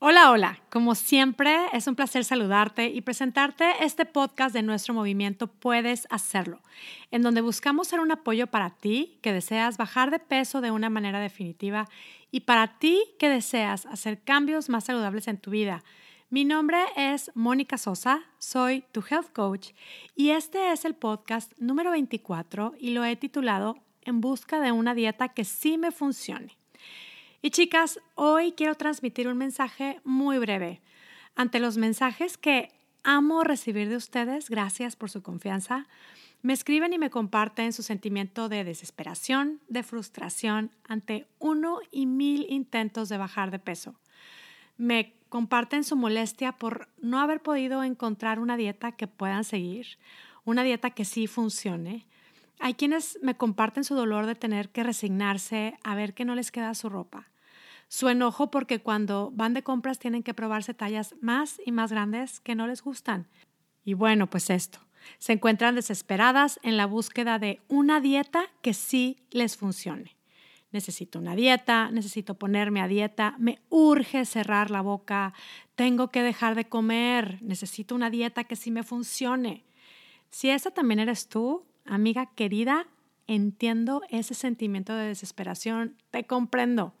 Hola, hola. Como siempre, es un placer saludarte y presentarte este podcast de nuestro movimiento Puedes Hacerlo, en donde buscamos ser un apoyo para ti que deseas bajar de peso de una manera definitiva y para ti que deseas hacer cambios más saludables en tu vida. Mi nombre es Mónica Sosa, soy tu health coach y este es el podcast número 24 y lo he titulado En busca de una dieta que sí me funcione. Y chicas, hoy quiero transmitir un mensaje muy breve. Ante los mensajes que amo recibir de ustedes, gracias por su confianza, me escriben y me comparten su sentimiento de desesperación, de frustración ante uno y mil intentos de bajar de peso. Me comparten su molestia por no haber podido encontrar una dieta que puedan seguir, una dieta que sí funcione. Hay quienes me comparten su dolor de tener que resignarse a ver que no les queda su ropa su enojo porque cuando van de compras tienen que probarse tallas más y más grandes que no les gustan. Y bueno, pues esto, se encuentran desesperadas en la búsqueda de una dieta que sí les funcione. Necesito una dieta, necesito ponerme a dieta, me urge cerrar la boca, tengo que dejar de comer, necesito una dieta que sí me funcione. Si esa también eres tú, amiga querida, entiendo ese sentimiento de desesperación, te comprendo.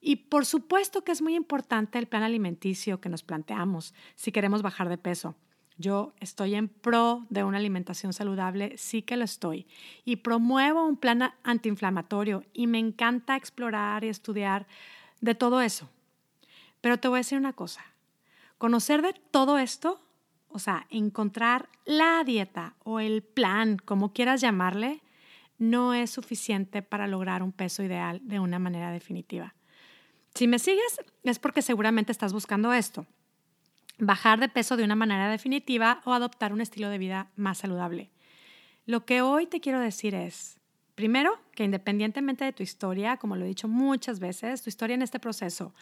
Y por supuesto que es muy importante el plan alimenticio que nos planteamos si queremos bajar de peso. Yo estoy en pro de una alimentación saludable, sí que lo estoy. Y promuevo un plan antiinflamatorio y me encanta explorar y estudiar de todo eso. Pero te voy a decir una cosa. Conocer de todo esto, o sea, encontrar la dieta o el plan, como quieras llamarle, no es suficiente para lograr un peso ideal de una manera definitiva. Si me sigues es porque seguramente estás buscando esto, bajar de peso de una manera definitiva o adoptar un estilo de vida más saludable. Lo que hoy te quiero decir es, primero, que independientemente de tu historia, como lo he dicho muchas veces, tu historia en este proceso,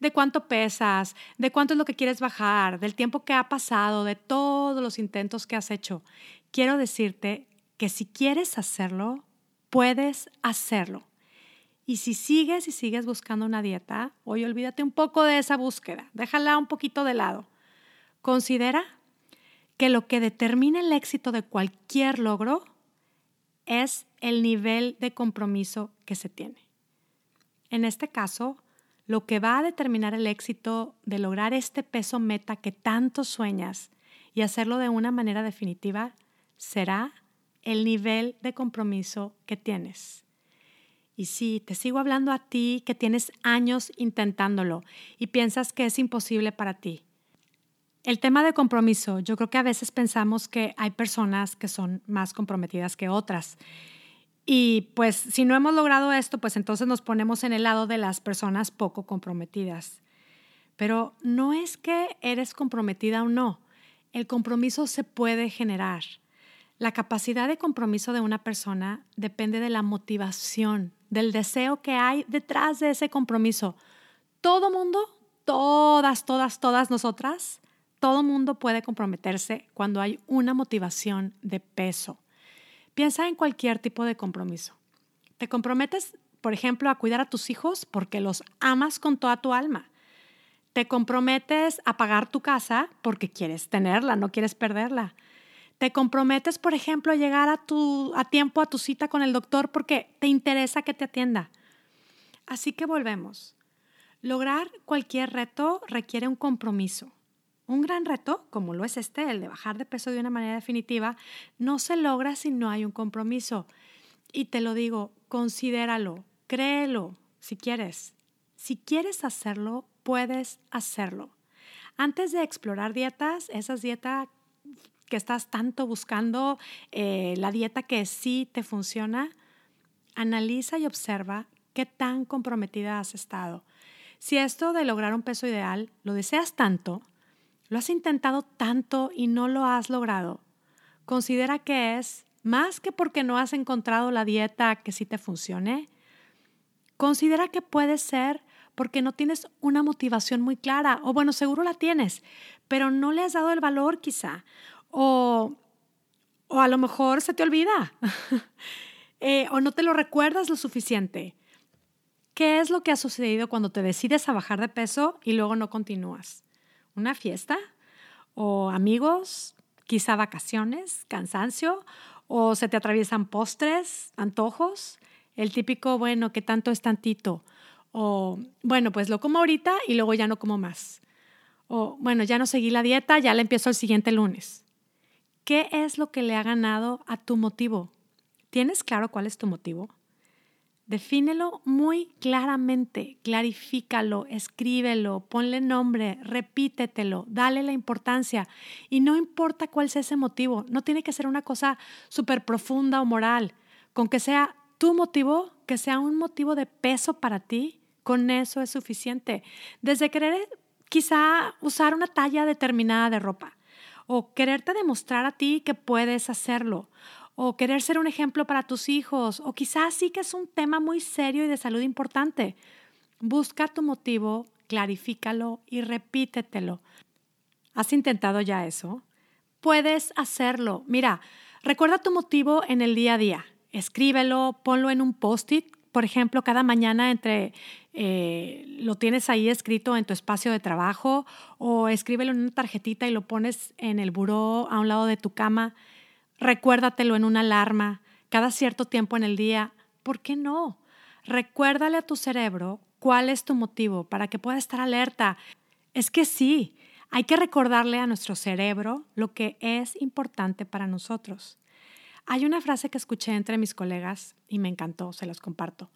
de cuánto pesas, de cuánto es lo que quieres bajar, del tiempo que ha pasado, de todos los intentos que has hecho, quiero decirte que si quieres hacerlo, puedes hacerlo. Y si sigues y sigues buscando una dieta, hoy olvídate un poco de esa búsqueda, déjala un poquito de lado. Considera que lo que determina el éxito de cualquier logro es el nivel de compromiso que se tiene. En este caso, lo que va a determinar el éxito de lograr este peso meta que tanto sueñas y hacerlo de una manera definitiva será el nivel de compromiso que tienes. Y sí, te sigo hablando a ti que tienes años intentándolo y piensas que es imposible para ti. El tema de compromiso, yo creo que a veces pensamos que hay personas que son más comprometidas que otras. Y pues si no hemos logrado esto, pues entonces nos ponemos en el lado de las personas poco comprometidas. Pero no es que eres comprometida o no. El compromiso se puede generar. La capacidad de compromiso de una persona depende de la motivación del deseo que hay detrás de ese compromiso. Todo mundo, todas, todas, todas nosotras, todo mundo puede comprometerse cuando hay una motivación de peso. Piensa en cualquier tipo de compromiso. Te comprometes, por ejemplo, a cuidar a tus hijos porque los amas con toda tu alma. Te comprometes a pagar tu casa porque quieres tenerla, no quieres perderla. Te comprometes, por ejemplo, a llegar a, tu, a tiempo a tu cita con el doctor porque te interesa que te atienda. Así que volvemos. Lograr cualquier reto requiere un compromiso. Un gran reto, como lo es este, el de bajar de peso de una manera definitiva, no se logra si no hay un compromiso. Y te lo digo, considéralo, créelo, si quieres. Si quieres hacerlo, puedes hacerlo. Antes de explorar dietas, esas dietas que estás tanto buscando, eh, la dieta que sí te funciona, analiza y observa qué tan comprometida has estado. Si esto de lograr un peso ideal lo deseas tanto, lo has intentado tanto y no lo has logrado, considera que es más que porque no has encontrado la dieta que sí te funcione. Considera que puede ser porque no tienes una motivación muy clara, o bueno, seguro la tienes, pero no le has dado el valor quizá, o, o a lo mejor se te olvida. Eh, o no te lo recuerdas lo suficiente. ¿Qué es lo que ha sucedido cuando te decides a bajar de peso y luego no continúas? ¿Una fiesta? ¿O amigos? ¿Quizá vacaciones? ¿Cansancio? ¿O se te atraviesan postres? ¿Antojos? El típico, bueno, ¿qué tanto es tantito? O, bueno, pues lo como ahorita y luego ya no como más. O, bueno, ya no seguí la dieta, ya la empiezo el siguiente lunes. ¿Qué es lo que le ha ganado a tu motivo? ¿Tienes claro cuál es tu motivo? Defínelo muy claramente, clarifícalo, escríbelo, ponle nombre, repítetelo, dale la importancia. Y no importa cuál sea ese motivo, no tiene que ser una cosa súper profunda o moral. Con que sea tu motivo, que sea un motivo de peso para ti, con eso es suficiente. Desde querer quizá usar una talla determinada de ropa, o quererte demostrar a ti que puedes hacerlo, o querer ser un ejemplo para tus hijos, o quizás sí que es un tema muy serio y de salud importante. Busca tu motivo, clarifícalo y repítetelo. ¿Has intentado ya eso? Puedes hacerlo. Mira, recuerda tu motivo en el día a día. Escríbelo, ponlo en un post-it, por ejemplo, cada mañana entre eh, lo tienes ahí escrito en tu espacio de trabajo o escríbelo en una tarjetita y lo pones en el buró a un lado de tu cama. Recuérdatelo en una alarma cada cierto tiempo en el día. ¿Por qué no? Recuérdale a tu cerebro cuál es tu motivo para que pueda estar alerta. Es que sí, hay que recordarle a nuestro cerebro lo que es importante para nosotros. Hay una frase que escuché entre mis colegas y me encantó, se los comparto.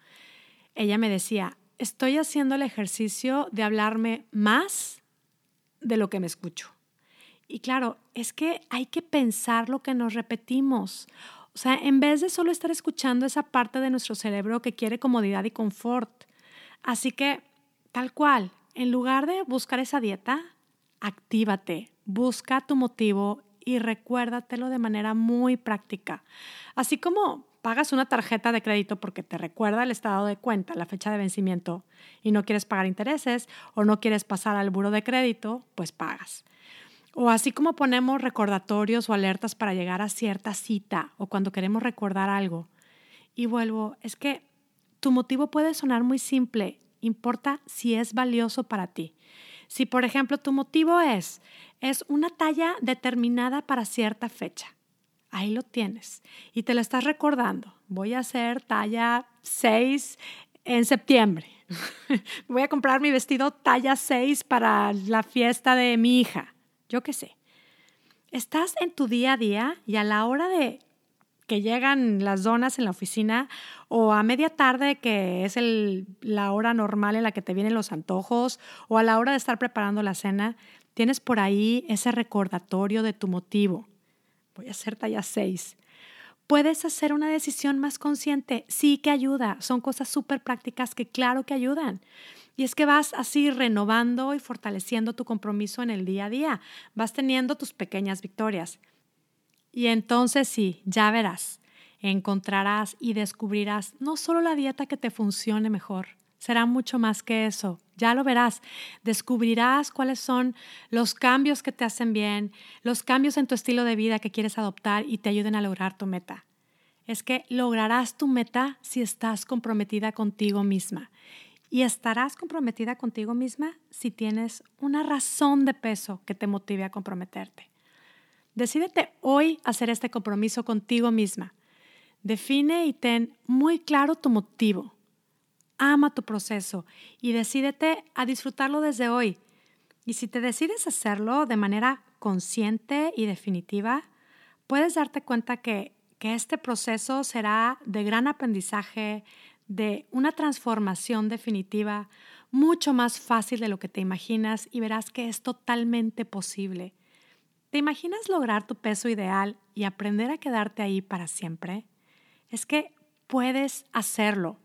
Ella me decía, estoy haciendo el ejercicio de hablarme más de lo que me escucho. Y claro, es que hay que pensar lo que nos repetimos. O sea, en vez de solo estar escuchando esa parte de nuestro cerebro que quiere comodidad y confort. Así que, tal cual, en lugar de buscar esa dieta, actívate, busca tu motivo y recuérdatelo de manera muy práctica. Así como pagas una tarjeta de crédito porque te recuerda el estado de cuenta, la fecha de vencimiento, y no quieres pagar intereses o no quieres pasar al buro de crédito, pues pagas. O así como ponemos recordatorios o alertas para llegar a cierta cita o cuando queremos recordar algo. Y vuelvo, es que tu motivo puede sonar muy simple, importa si es valioso para ti. Si, por ejemplo, tu motivo es, es una talla determinada para cierta fecha, ahí lo tienes y te lo estás recordando. Voy a hacer talla 6 en septiembre. Voy a comprar mi vestido talla 6 para la fiesta de mi hija yo qué sé. Estás en tu día a día y a la hora de que llegan las donas en la oficina o a media tarde que es la hora normal en la que te vienen los antojos o a la hora de estar preparando la cena, tienes por ahí ese recordatorio de tu motivo. Voy a hacer talla 6. Puedes hacer una decisión más consciente, sí que ayuda, son cosas súper prácticas que claro que ayudan. Y es que vas así renovando y fortaleciendo tu compromiso en el día a día, vas teniendo tus pequeñas victorias. Y entonces sí, ya verás, encontrarás y descubrirás no solo la dieta que te funcione mejor, será mucho más que eso. Ya lo verás. Descubrirás cuáles son los cambios que te hacen bien, los cambios en tu estilo de vida que quieres adoptar y te ayuden a lograr tu meta. Es que lograrás tu meta si estás comprometida contigo misma y estarás comprometida contigo misma si tienes una razón de peso que te motive a comprometerte. Decídete hoy hacer este compromiso contigo misma. Define y ten muy claro tu motivo. Ama tu proceso y decídete a disfrutarlo desde hoy. Y si te decides hacerlo de manera consciente y definitiva, puedes darte cuenta que, que este proceso será de gran aprendizaje, de una transformación definitiva mucho más fácil de lo que te imaginas y verás que es totalmente posible. ¿Te imaginas lograr tu peso ideal y aprender a quedarte ahí para siempre? Es que puedes hacerlo.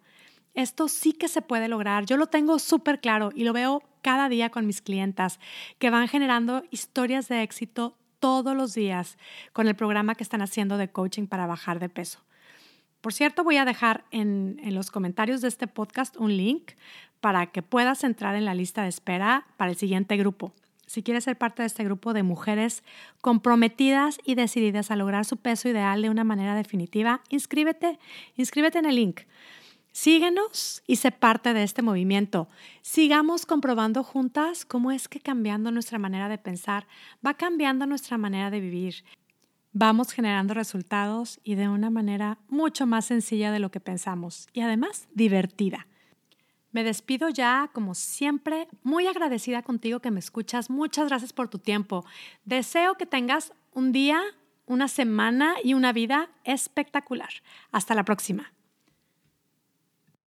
Esto sí que se puede lograr. Yo lo tengo súper claro y lo veo cada día con mis clientas que van generando historias de éxito todos los días con el programa que están haciendo de coaching para bajar de peso. Por cierto, voy a dejar en, los comentarios de este podcast un link para que puedas entrar en la lista de espera para el siguiente grupo. Si quieres ser parte de este grupo de mujeres comprometidas y decididas a lograr su peso ideal de una manera definitiva, inscríbete, inscríbete en el link. Síguenos y sé parte de este movimiento. Sigamos comprobando juntas cómo es que cambiando nuestra manera de pensar va cambiando nuestra manera de vivir. Vamos generando resultados y de una manera mucho más sencilla de lo que pensamos y además divertida. Me despido ya, como siempre, muy agradecida contigo que me escuchas. Muchas gracias por tu tiempo. Deseo que tengas un día, una semana y una vida espectacular. Hasta la próxima.